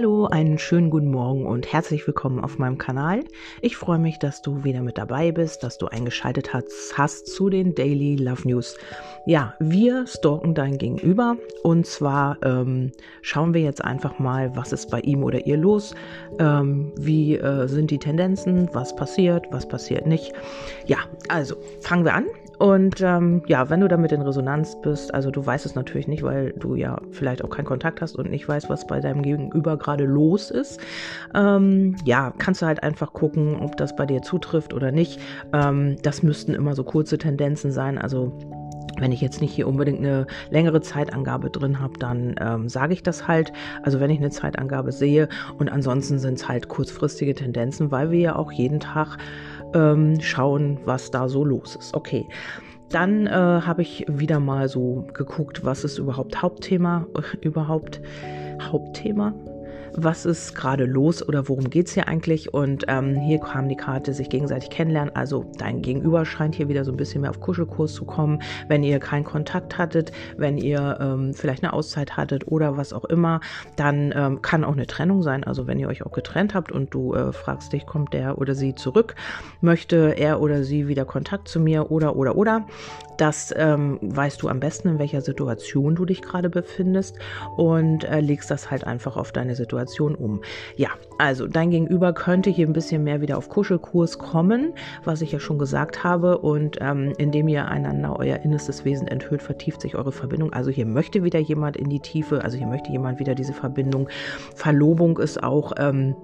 Hallo, einen schönen guten Morgen und herzlich willkommen auf meinem Kanal. Ich freue mich, dass du wieder mit dabei bist, dass du eingeschaltet hast, hast zu den Daily Love News. Ja, wir stalken dein Gegenüber und zwar ähm, schauen wir jetzt einfach mal, was ist bei ihm oder ihr los, ähm, wie äh, sind die Tendenzen, was passiert, was passiert nicht. Ja, also fangen wir an. Und ähm, ja, wenn du damit in Resonanz bist, also du weißt es natürlich nicht, weil du ja vielleicht auch keinen Kontakt hast und nicht weißt, was bei deinem Gegenüber gerade los ist, ähm, ja, kannst du halt einfach gucken, ob das bei dir zutrifft oder nicht. Ähm, das müssten immer so kurze Tendenzen sein, also wenn ich jetzt nicht hier unbedingt eine längere Zeitangabe drin habe, dann ähm, sage ich das halt. Also wenn ich eine Zeitangabe sehe und ansonsten sind es halt kurzfristige Tendenzen, weil wir ja auch jeden Tag ähm, schauen, was da so los ist. Okay. Dann äh, habe ich wieder mal so geguckt, was ist überhaupt Hauptthema, überhaupt Hauptthema, was ist gerade los oder worum geht es hier eigentlich. Und ähm, hier kam die Karte sich gegenseitig kennenlernen. Also dein Gegenüber scheint hier wieder so ein bisschen mehr auf Kuschelkurs zu kommen. Wenn ihr keinen Kontakt hattet, wenn ihr ähm, vielleicht eine Auszeit hattet oder was auch immer, dann ähm, kann auch eine Trennung sein. Also wenn ihr euch auch getrennt habt und du äh, fragst dich, kommt der oder sie zurück, möchte er oder sie wieder Kontakt zu mir oder oder oder. Das ähm, weißt du am besten, in welcher Situation du dich gerade befindest und äh, legst das halt einfach auf deine Situation um. Ja, also dein Gegenüber könnte hier ein bisschen mehr wieder auf Kuschelkurs kommen, was ich ja schon gesagt habe. Und ähm, indem ihr einander euer innerstes Wesen enthüllt, vertieft sich eure Verbindung. Also hier möchte wieder jemand in die Tiefe, also hier möchte jemand wieder diese Verbindung. Verlobung ist auch. Ähm,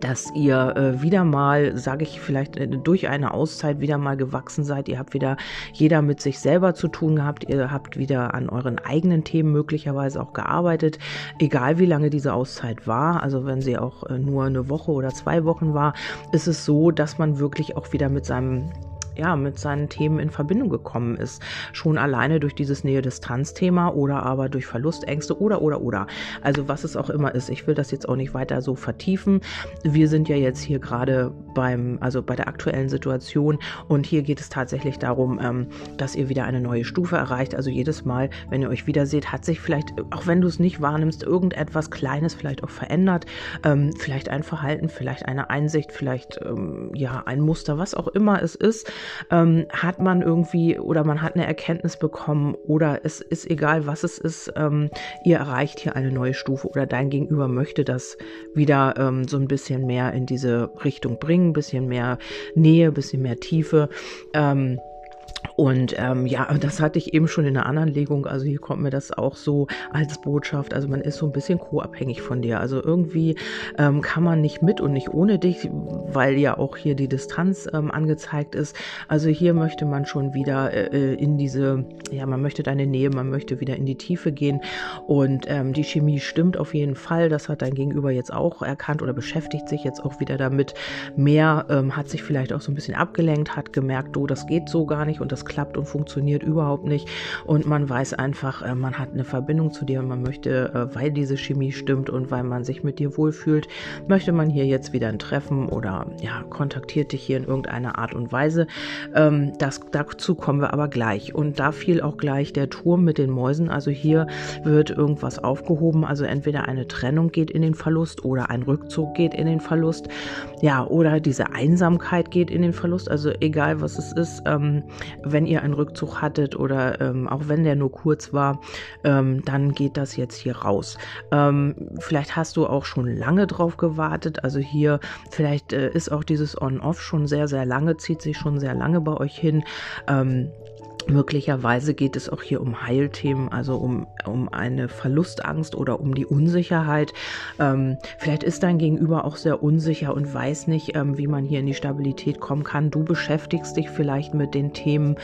dass ihr äh, wieder mal, sage ich vielleicht äh, durch eine Auszeit wieder mal gewachsen seid. Ihr habt wieder jeder mit sich selber zu tun gehabt. Ihr habt wieder an euren eigenen Themen möglicherweise auch gearbeitet, egal wie lange diese Auszeit war. Also wenn sie auch äh, nur eine Woche oder zwei Wochen war, ist es so, dass man wirklich auch wieder mit seinem ja, mit seinen Themen in Verbindung gekommen ist. Schon alleine durch dieses Nähe-Distanz-Thema oder aber durch Verlustängste oder, oder, oder. Also was es auch immer ist. Ich will das jetzt auch nicht weiter so vertiefen. Wir sind ja jetzt hier gerade beim, also bei der aktuellen Situation und hier geht es tatsächlich darum, ähm, dass ihr wieder eine neue Stufe erreicht. Also jedes Mal, wenn ihr euch wieder seht, hat sich vielleicht, auch wenn du es nicht wahrnimmst, irgendetwas Kleines vielleicht auch verändert. Ähm, vielleicht ein Verhalten, vielleicht eine Einsicht, vielleicht ähm, ja ein Muster, was auch immer es ist ähm, hat man irgendwie oder man hat eine Erkenntnis bekommen oder es ist egal, was es ist, ähm, ihr erreicht hier eine neue Stufe oder dein Gegenüber möchte das wieder ähm, so ein bisschen mehr in diese Richtung bringen, bisschen mehr Nähe, bisschen mehr Tiefe. Und ähm, ja, das hatte ich eben schon in einer anderen Legung. Also hier kommt mir das auch so als Botschaft. Also man ist so ein bisschen co-abhängig von dir. Also irgendwie ähm, kann man nicht mit und nicht ohne dich, weil ja auch hier die Distanz ähm, angezeigt ist. Also hier möchte man schon wieder äh, in diese, ja, man möchte deine Nähe, man möchte wieder in die Tiefe gehen. Und ähm, die Chemie stimmt auf jeden Fall. Das hat dein Gegenüber jetzt auch erkannt oder beschäftigt sich jetzt auch wieder damit. Mehr ähm, hat sich vielleicht auch so ein bisschen abgelenkt, hat gemerkt, du, das geht so gar nicht und das klappt und funktioniert überhaupt nicht. Und man weiß einfach, äh, man hat eine Verbindung zu dir man möchte, äh, weil diese Chemie stimmt und weil man sich mit dir wohlfühlt, möchte man hier jetzt wieder ein Treffen oder ja, kontaktiert dich hier in irgendeiner Art und Weise. Ähm, das, dazu kommen wir aber gleich. Und da fiel auch gleich der Turm mit den Mäusen. Also hier wird irgendwas aufgehoben. Also entweder eine Trennung geht in den Verlust oder ein Rückzug geht in den Verlust. Ja, oder diese Einsamkeit geht in den Verlust. Also egal was es ist, ähm, wenn ihr einen Rückzug hattet oder ähm, auch wenn der nur kurz war, ähm, dann geht das jetzt hier raus. Ähm, vielleicht hast du auch schon lange drauf gewartet. Also hier vielleicht äh, ist auch dieses On-Off schon sehr, sehr lange, zieht sich schon sehr lange bei euch hin. Ähm, Möglicherweise geht es auch hier um Heilthemen, also um, um eine Verlustangst oder um die Unsicherheit. Ähm, vielleicht ist dein Gegenüber auch sehr unsicher und weiß nicht, ähm, wie man hier in die Stabilität kommen kann. Du beschäftigst dich vielleicht mit den Themen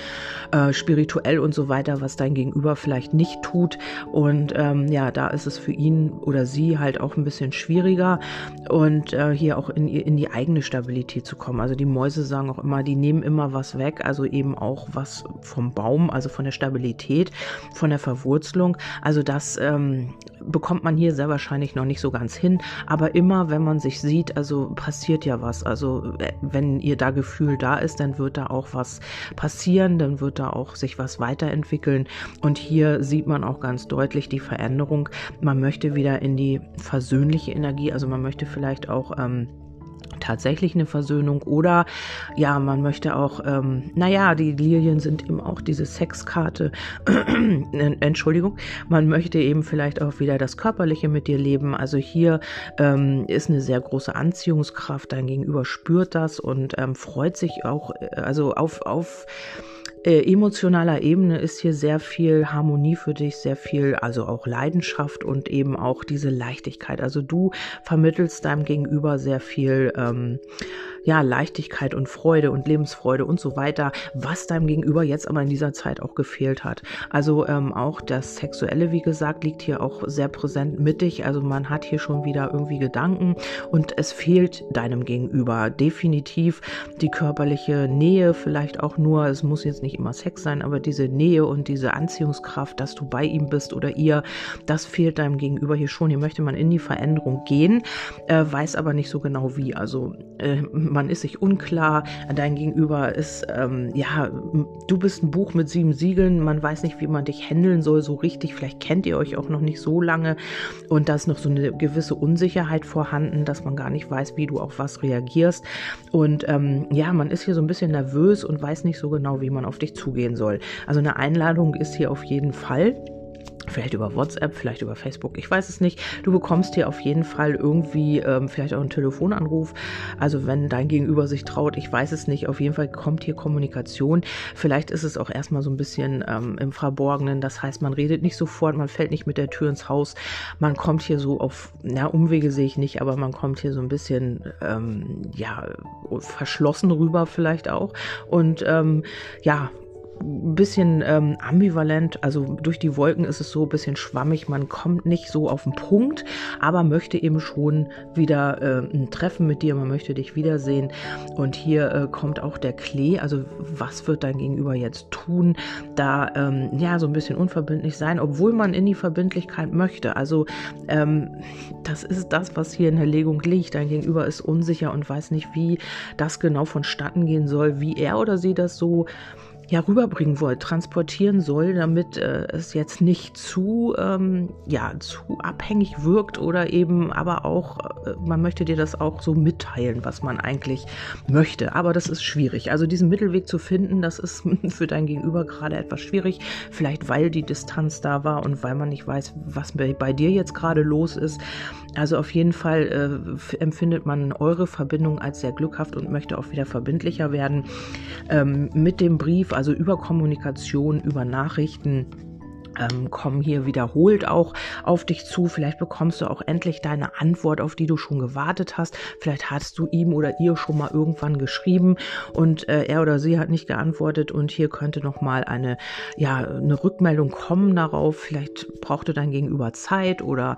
äh, spirituell und so weiter, was dein Gegenüber vielleicht nicht tut. Und ähm, ja, da ist es für ihn oder sie halt auch ein bisschen schwieriger und äh, hier auch in, in die eigene Stabilität zu kommen. Also die Mäuse sagen auch immer, die nehmen immer was weg, also eben auch was vom Baum, also von der Stabilität, von der Verwurzelung. Also das ähm, bekommt man hier sehr wahrscheinlich noch nicht so ganz hin. Aber immer, wenn man sich sieht, also passiert ja was. Also äh, wenn ihr da Gefühl da ist, dann wird da auch was passieren, dann wird da auch sich was weiterentwickeln. Und hier sieht man auch ganz deutlich die Veränderung. Man möchte wieder in die versöhnliche Energie, also man möchte vielleicht auch ähm, tatsächlich eine Versöhnung oder ja, man möchte auch, ähm, naja, die Lilien sind eben auch diese Sexkarte, Entschuldigung, man möchte eben vielleicht auch wieder das Körperliche mit dir leben. Also hier ähm, ist eine sehr große Anziehungskraft, dein Gegenüber spürt das und ähm, freut sich auch, äh, also auf, auf äh, emotionaler Ebene ist hier sehr viel Harmonie für dich, sehr viel, also auch Leidenschaft und eben auch diese Leichtigkeit. Also du vermittelst deinem Gegenüber sehr viel, ähm, ja, Leichtigkeit und Freude und Lebensfreude und so weiter, was deinem Gegenüber jetzt aber in dieser Zeit auch gefehlt hat. Also ähm, auch das Sexuelle, wie gesagt, liegt hier auch sehr präsent mittig. Also man hat hier schon wieder irgendwie Gedanken und es fehlt deinem Gegenüber definitiv die körperliche Nähe, vielleicht auch nur, es muss jetzt nicht immer Sex sein, aber diese Nähe und diese Anziehungskraft, dass du bei ihm bist oder ihr, das fehlt deinem Gegenüber hier schon. Hier möchte man in die Veränderung gehen, äh, weiß aber nicht so genau wie. Also äh, man ist sich unklar, dein Gegenüber ist, ähm, ja, du bist ein Buch mit sieben Siegeln, man weiß nicht, wie man dich handeln soll so richtig, vielleicht kennt ihr euch auch noch nicht so lange und da ist noch so eine gewisse Unsicherheit vorhanden, dass man gar nicht weiß, wie du auf was reagierst und ähm, ja, man ist hier so ein bisschen nervös und weiß nicht so genau, wie man auf dich zugehen soll. Also eine Einladung ist hier auf jeden Fall. Vielleicht über WhatsApp, vielleicht über Facebook, ich weiß es nicht. Du bekommst hier auf jeden Fall irgendwie ähm, vielleicht auch einen Telefonanruf. Also wenn dein Gegenüber sich traut, ich weiß es nicht. Auf jeden Fall kommt hier Kommunikation. Vielleicht ist es auch erstmal so ein bisschen ähm, im Verborgenen. Das heißt, man redet nicht sofort, man fällt nicht mit der Tür ins Haus. Man kommt hier so auf, na, Umwege sehe ich nicht, aber man kommt hier so ein bisschen, ähm, ja, verschlossen rüber vielleicht auch. Und ähm, ja, ein bisschen ähm, ambivalent, also durch die Wolken ist es so ein bisschen schwammig, man kommt nicht so auf den Punkt, aber möchte eben schon wieder äh, ein Treffen mit dir, man möchte dich wiedersehen. Und hier äh, kommt auch der Klee, also was wird dein Gegenüber jetzt tun, da ähm, ja so ein bisschen unverbindlich sein, obwohl man in die Verbindlichkeit möchte, also ähm, das ist das, was hier in der Legung liegt, dein Gegenüber ist unsicher und weiß nicht, wie das genau vonstatten gehen soll, wie er oder sie das so ja, rüberbringen wollt, transportieren soll, damit äh, es jetzt nicht zu, ähm, ja, zu abhängig wirkt oder eben aber auch, äh, man möchte dir das auch so mitteilen, was man eigentlich möchte. Aber das ist schwierig. Also diesen Mittelweg zu finden, das ist für dein Gegenüber gerade etwas schwierig. Vielleicht weil die Distanz da war und weil man nicht weiß, was bei, bei dir jetzt gerade los ist. Also auf jeden Fall äh, empfindet man eure Verbindung als sehr glückhaft und möchte auch wieder verbindlicher werden. Ähm, mit dem Brief, also über Kommunikation, über Nachrichten ähm, kommen hier wiederholt auch auf dich zu. Vielleicht bekommst du auch endlich deine Antwort, auf die du schon gewartet hast. Vielleicht hast du ihm oder ihr schon mal irgendwann geschrieben und äh, er oder sie hat nicht geantwortet und hier könnte noch mal eine ja eine Rückmeldung kommen darauf. Vielleicht brauchte dein Gegenüber Zeit oder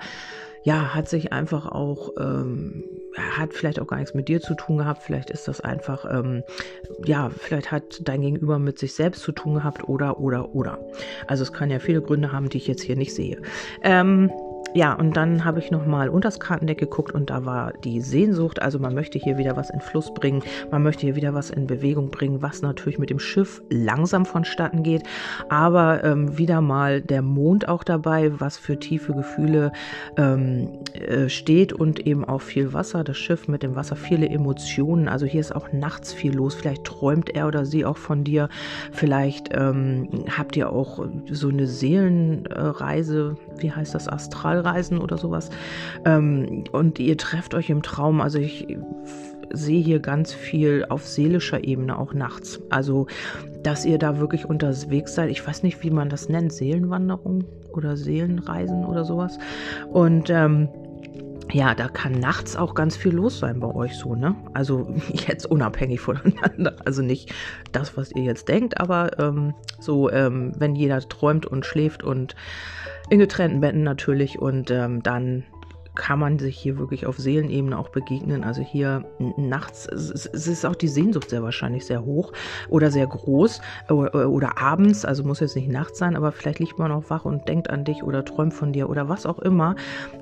ja, hat sich einfach auch, ähm, hat vielleicht auch gar nichts mit dir zu tun gehabt, vielleicht ist das einfach, ähm, ja, vielleicht hat dein Gegenüber mit sich selbst zu tun gehabt oder, oder, oder. Also es kann ja viele Gründe haben, die ich jetzt hier nicht sehe. Ähm, ja, und dann habe ich nochmal unter das Kartendeck geguckt und da war die Sehnsucht. Also man möchte hier wieder was in Fluss bringen, man möchte hier wieder was in Bewegung bringen, was natürlich mit dem Schiff langsam vonstatten geht. Aber ähm, wieder mal der Mond auch dabei, was für tiefe Gefühle ähm, äh, steht und eben auch viel Wasser. Das Schiff mit dem Wasser, viele Emotionen. Also hier ist auch nachts viel los. Vielleicht träumt er oder sie auch von dir. Vielleicht ähm, habt ihr auch so eine Seelenreise, wie heißt das, Astral Reisen oder sowas. Ähm, und ihr trefft euch im Traum. Also ich sehe hier ganz viel auf seelischer Ebene auch nachts. Also, dass ihr da wirklich unterwegs seid. Ich weiß nicht, wie man das nennt. Seelenwanderung oder Seelenreisen oder sowas. Und ähm, ja, da kann nachts auch ganz viel los sein bei euch so, ne? Also jetzt unabhängig voneinander. Also nicht das, was ihr jetzt denkt, aber ähm, so, ähm, wenn jeder träumt und schläft und in getrennten Betten natürlich und ähm, dann kann man sich hier wirklich auf Seelenebene auch begegnen. Also hier nachts, es ist auch die Sehnsucht sehr wahrscheinlich sehr hoch oder sehr groß oder, oder abends, also muss jetzt nicht nachts sein, aber vielleicht liegt man auch wach und denkt an dich oder träumt von dir oder was auch immer.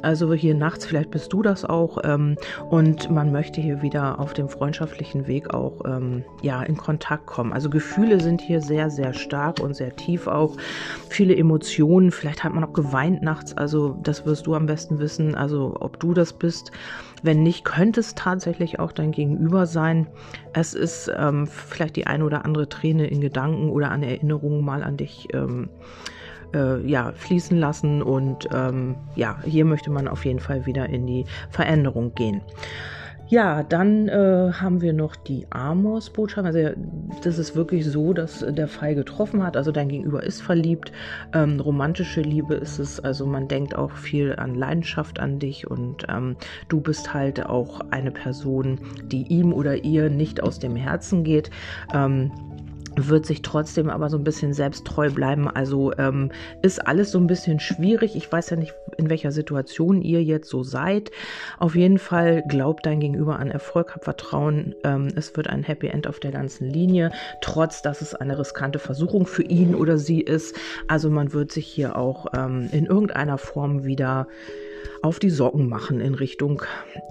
Also hier nachts, vielleicht bist du das auch ähm, und man möchte hier wieder auf dem freundschaftlichen Weg auch ähm, ja in Kontakt kommen. Also Gefühle sind hier sehr, sehr stark und sehr tief auch. Viele Emotionen, vielleicht hat man auch geweint nachts, also das wirst du am besten wissen. Also ob du das bist. Wenn nicht, könnte es tatsächlich auch dein Gegenüber sein. Es ist ähm, vielleicht die eine oder andere Träne in Gedanken oder an Erinnerungen mal an dich. Ähm, äh, ja, fließen lassen und ähm, ja, hier möchte man auf jeden Fall wieder in die Veränderung gehen. Ja, dann äh, haben wir noch die Amors-Botschaft. Also das ist wirklich so, dass der Fall getroffen hat. Also dein Gegenüber ist verliebt. Ähm, romantische Liebe ist es. Also man denkt auch viel an Leidenschaft an dich und ähm, du bist halt auch eine Person, die ihm oder ihr nicht aus dem Herzen geht. Ähm, wird sich trotzdem aber so ein bisschen selbst treu bleiben. Also ähm, ist alles so ein bisschen schwierig. Ich weiß ja nicht, in welcher Situation ihr jetzt so seid. Auf jeden Fall glaubt dein Gegenüber an Erfolg, hab Vertrauen. Ähm, es wird ein Happy End auf der ganzen Linie, trotz dass es eine riskante Versuchung für ihn oder sie ist. Also man wird sich hier auch ähm, in irgendeiner Form wieder auf die Socken machen in Richtung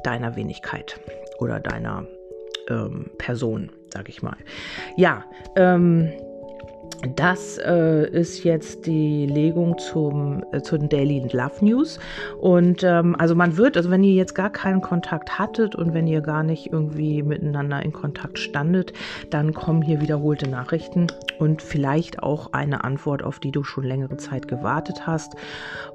deiner Wenigkeit oder deiner ähm, Person, sag ich mal. Ja, ähm, das äh, ist jetzt die Legung zum, äh, zu den Daily Love News. Und ähm, also man wird, also wenn ihr jetzt gar keinen Kontakt hattet und wenn ihr gar nicht irgendwie miteinander in Kontakt standet, dann kommen hier wiederholte Nachrichten und vielleicht auch eine Antwort, auf die du schon längere Zeit gewartet hast.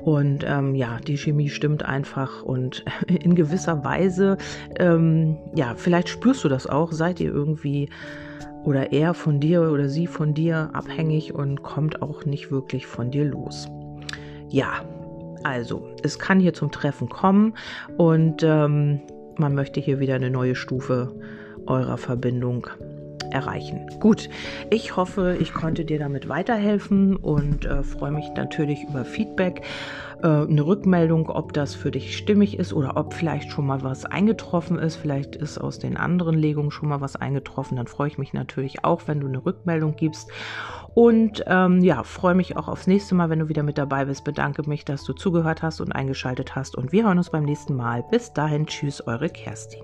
Und ähm, ja, die Chemie stimmt einfach und in gewisser Weise, ähm, ja, vielleicht spürst du das auch, seid ihr irgendwie oder er von dir oder sie von dir abhängig und kommt auch nicht wirklich von dir los. Ja, also es kann hier zum Treffen kommen und ähm, man möchte hier wieder eine neue Stufe eurer Verbindung erreichen. Gut, ich hoffe, ich konnte dir damit weiterhelfen und äh, freue mich natürlich über Feedback, äh, eine Rückmeldung, ob das für dich stimmig ist oder ob vielleicht schon mal was eingetroffen ist. Vielleicht ist aus den anderen Legungen schon mal was eingetroffen. Dann freue ich mich natürlich auch, wenn du eine Rückmeldung gibst. Und ähm, ja, freue mich auch aufs nächste Mal, wenn du wieder mit dabei bist. Bedanke mich, dass du zugehört hast und eingeschaltet hast. Und wir hören uns beim nächsten Mal. Bis dahin, tschüss, eure Kerstin.